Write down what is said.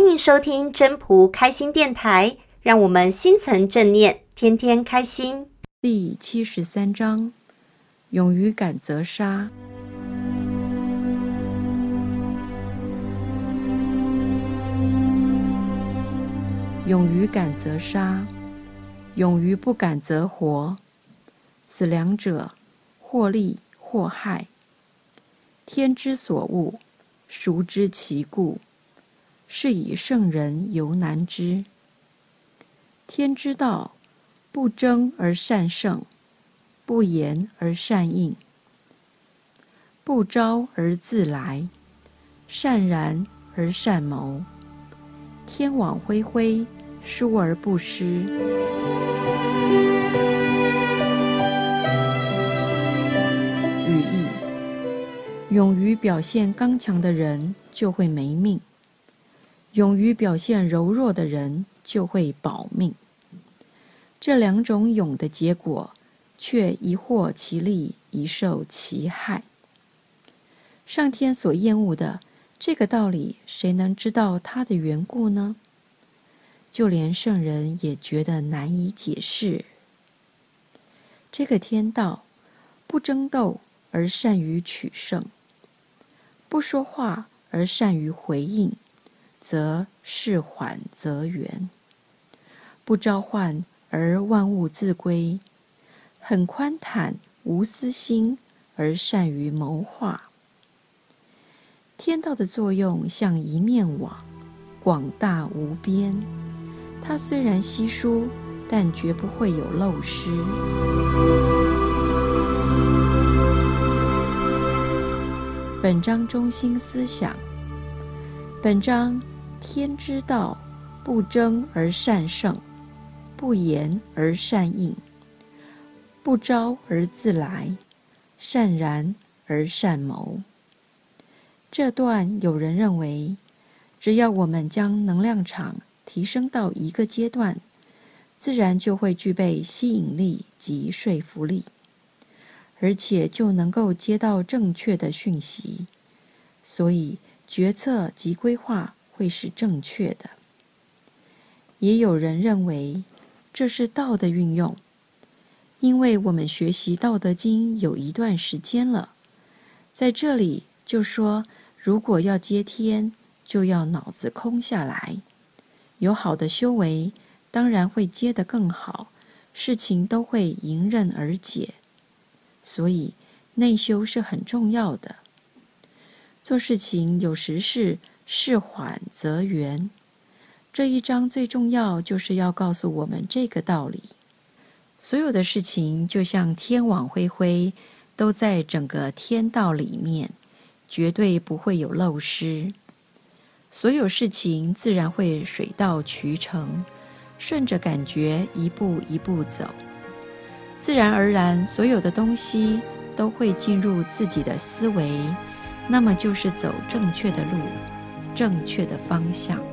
欢迎收听真仆开心电台，让我们心存正念，天天开心。第七十三章：勇于敢则杀。勇于敢则杀，勇于不敢则活。此两者，或利或害。天之所恶，孰知其故？是以圣人犹难知。天之道，不争而善胜，不言而善应，不招而自来，善然而善谋。天网恢恢，疏而不失。语义：勇于表现刚强的人就会没命，勇于表现柔弱的人就会保命。这两种勇的结果，却一获其利，一受其害。上天所厌恶的这个道理，谁能知道它的缘故呢？就连圣人也觉得难以解释。这个天道，不争斗而善于取胜，不说话而善于回应，则事缓则圆；不召唤而万物自归，很宽坦无私心而善于谋划。天道的作用像一面网，广大无边。它虽然稀疏，但绝不会有漏失。本章中心思想：本章天之道，不争而善胜，不言而善应，不招而自来，善然而善谋。这段有人认为，只要我们将能量场提升到一个阶段，自然就会具备吸引力及说服力，而且就能够接到正确的讯息，所以决策及规划会是正确的。也有人认为这是道的运用，因为我们学习《道德经》有一段时间了，在这里就说，如果要接天，就要脑子空下来。有好的修为，当然会接得更好，事情都会迎刃而解。所以内修是很重要的。做事情有时是事缓则圆。这一章最重要就是要告诉我们这个道理。所有的事情就像天网恢恢，都在整个天道里面，绝对不会有漏失。所有事情自然会水到渠成，顺着感觉一步一步走，自然而然，所有的东西都会进入自己的思维，那么就是走正确的路，正确的方向。